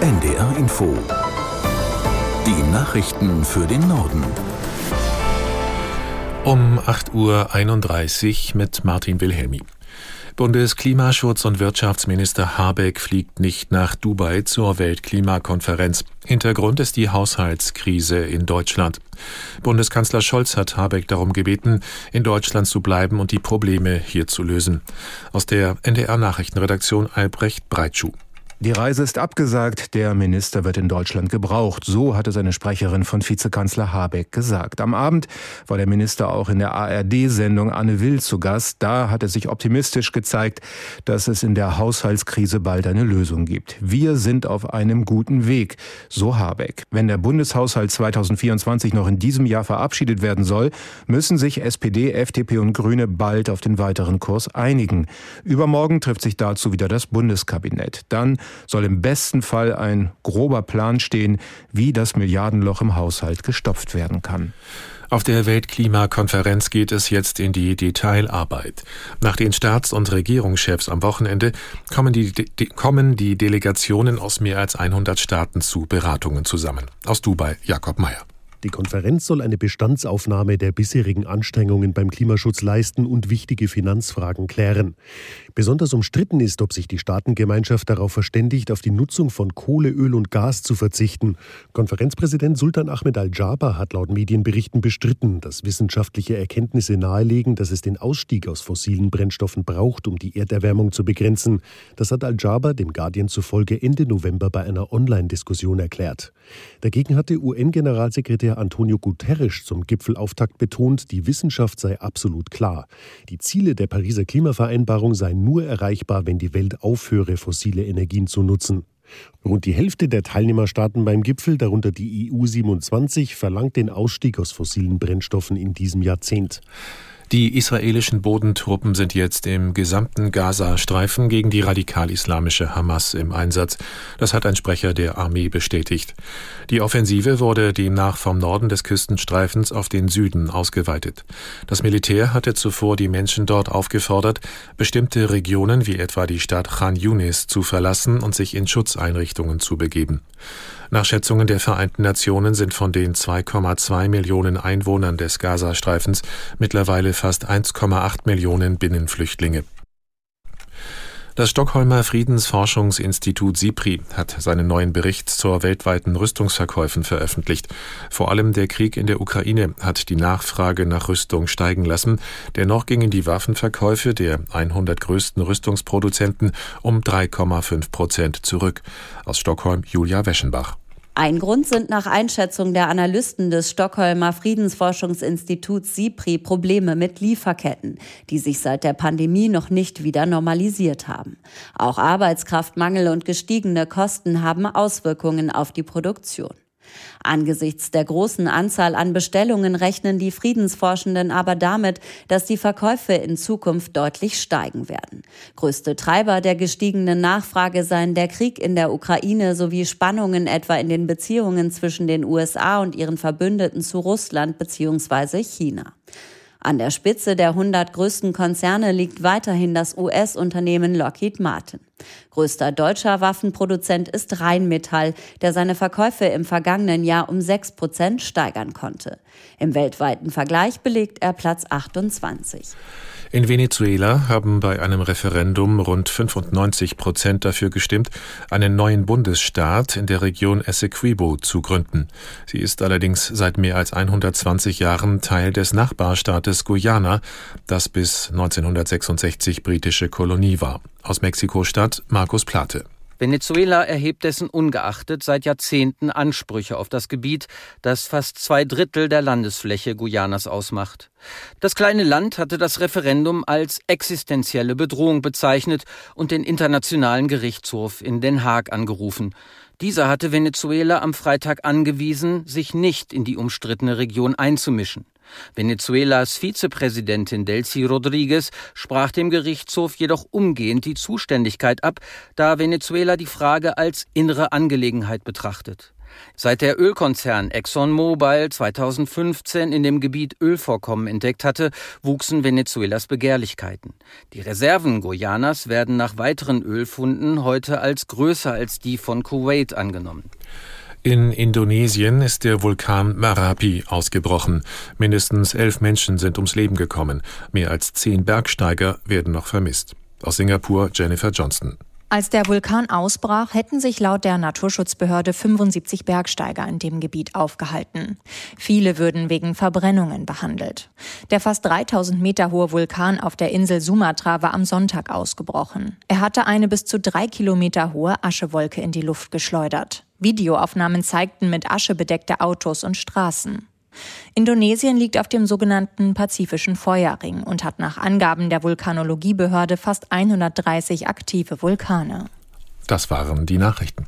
NDR Info. Die Nachrichten für den Norden. Um 8.31 Uhr mit Martin Wilhelmi. Bundesklimaschutz- und Wirtschaftsminister Habeck fliegt nicht nach Dubai zur Weltklimakonferenz. Hintergrund ist die Haushaltskrise in Deutschland. Bundeskanzler Scholz hat Habeck darum gebeten, in Deutschland zu bleiben und die Probleme hier zu lösen. Aus der NDR Nachrichtenredaktion Albrecht Breitschuh. Die Reise ist abgesagt, der Minister wird in Deutschland gebraucht. So hatte seine Sprecherin von Vizekanzler Habeck gesagt. Am Abend war der Minister auch in der ARD-Sendung Anne Will zu Gast. Da hat er sich optimistisch gezeigt, dass es in der Haushaltskrise bald eine Lösung gibt. Wir sind auf einem guten Weg, so Habeck. Wenn der Bundeshaushalt 2024 noch in diesem Jahr verabschiedet werden soll, müssen sich SPD, FDP und Grüne bald auf den weiteren Kurs einigen. Übermorgen trifft sich dazu wieder das Bundeskabinett. Dann soll im besten Fall ein grober Plan stehen, wie das Milliardenloch im Haushalt gestopft werden kann. Auf der Weltklimakonferenz geht es jetzt in die Detailarbeit. Nach den Staats- und Regierungschefs am Wochenende kommen die, die, kommen die Delegationen aus mehr als 100 Staaten zu Beratungen zusammen. Aus Dubai, Jakob Mayer. Die Konferenz soll eine Bestandsaufnahme der bisherigen Anstrengungen beim Klimaschutz leisten und wichtige Finanzfragen klären. Besonders umstritten ist, ob sich die Staatengemeinschaft darauf verständigt, auf die Nutzung von Kohle, Öl und Gas zu verzichten. Konferenzpräsident Sultan Ahmed Al-Jaber hat laut Medienberichten bestritten, dass wissenschaftliche Erkenntnisse nahelegen, dass es den Ausstieg aus fossilen Brennstoffen braucht, um die Erderwärmung zu begrenzen. Das hat Al-Jaber dem Guardian zufolge Ende November bei einer Online-Diskussion erklärt. Dagegen hatte UN-Generalsekretär Sekretär Antonio Guterres zum Gipfelauftakt betont, die Wissenschaft sei absolut klar. Die Ziele der Pariser Klimavereinbarung seien nur erreichbar, wenn die Welt aufhöre, fossile Energien zu nutzen. Rund die Hälfte der Teilnehmerstaaten beim Gipfel, darunter die EU 27, verlangt den Ausstieg aus fossilen Brennstoffen in diesem Jahrzehnt. Die israelischen Bodentruppen sind jetzt im gesamten Gaza-Streifen gegen die radikal-islamische Hamas im Einsatz. Das hat ein Sprecher der Armee bestätigt. Die Offensive wurde demnach vom Norden des Küstenstreifens auf den Süden ausgeweitet. Das Militär hatte zuvor die Menschen dort aufgefordert, bestimmte Regionen wie etwa die Stadt Khan Yunis zu verlassen und sich in Schutzeinrichtungen zu begeben. Nach Schätzungen der Vereinten Nationen sind von den 2,2 Millionen Einwohnern des Gazastreifens mittlerweile fast 1,8 Millionen Binnenflüchtlinge. Das Stockholmer Friedensforschungsinstitut SIPRI hat seinen neuen Bericht zur weltweiten Rüstungsverkäufen veröffentlicht. Vor allem der Krieg in der Ukraine hat die Nachfrage nach Rüstung steigen lassen. Dennoch gingen die Waffenverkäufe der 100 größten Rüstungsproduzenten um 3,5 Prozent zurück. Aus Stockholm Julia Weschenbach. Ein Grund sind nach Einschätzung der Analysten des Stockholmer Friedensforschungsinstituts SIPRI Probleme mit Lieferketten, die sich seit der Pandemie noch nicht wieder normalisiert haben. Auch Arbeitskraftmangel und gestiegene Kosten haben Auswirkungen auf die Produktion. Angesichts der großen Anzahl an Bestellungen rechnen die Friedensforschenden aber damit, dass die Verkäufe in Zukunft deutlich steigen werden. Größte Treiber der gestiegenen Nachfrage seien der Krieg in der Ukraine sowie Spannungen etwa in den Beziehungen zwischen den USA und ihren Verbündeten zu Russland bzw. China. An der Spitze der 100 größten Konzerne liegt weiterhin das US-Unternehmen Lockheed Martin. Größter deutscher Waffenproduzent ist Rheinmetall, der seine Verkäufe im vergangenen Jahr um 6 Prozent steigern konnte. Im weltweiten Vergleich belegt er Platz 28. In Venezuela haben bei einem Referendum rund 95 Prozent dafür gestimmt, einen neuen Bundesstaat in der Region Essequibo zu gründen. Sie ist allerdings seit mehr als 120 Jahren Teil des Nachbarstaates Guyana, das bis 1966 britische Kolonie war. Aus Mexiko-Stadt Markus Plate. Venezuela erhebt dessen ungeachtet seit Jahrzehnten Ansprüche auf das Gebiet, das fast zwei Drittel der Landesfläche Guyanas ausmacht. Das kleine Land hatte das Referendum als existenzielle Bedrohung bezeichnet und den Internationalen Gerichtshof in Den Haag angerufen. Dieser hatte Venezuela am Freitag angewiesen, sich nicht in die umstrittene Region einzumischen. Venezuelas Vizepräsidentin Delcy Rodriguez sprach dem Gerichtshof jedoch umgehend die Zuständigkeit ab, da Venezuela die Frage als innere Angelegenheit betrachtet. Seit der Ölkonzern ExxonMobil 2015 in dem Gebiet Ölvorkommen entdeckt hatte, wuchsen Venezuelas Begehrlichkeiten. Die Reserven Guyanas werden nach weiteren Ölfunden heute als größer als die von Kuwait angenommen. In Indonesien ist der Vulkan Marapi ausgebrochen. Mindestens elf Menschen sind ums Leben gekommen. Mehr als zehn Bergsteiger werden noch vermisst. Aus Singapur Jennifer Johnston. Als der Vulkan ausbrach, hätten sich laut der Naturschutzbehörde 75 Bergsteiger in dem Gebiet aufgehalten. Viele würden wegen Verbrennungen behandelt. Der fast 3000 Meter hohe Vulkan auf der Insel Sumatra war am Sonntag ausgebrochen. Er hatte eine bis zu drei Kilometer hohe Aschewolke in die Luft geschleudert. Videoaufnahmen zeigten mit Asche bedeckte Autos und Straßen. Indonesien liegt auf dem sogenannten Pazifischen Feuerring und hat nach Angaben der Vulkanologiebehörde fast 130 aktive Vulkane. Das waren die Nachrichten.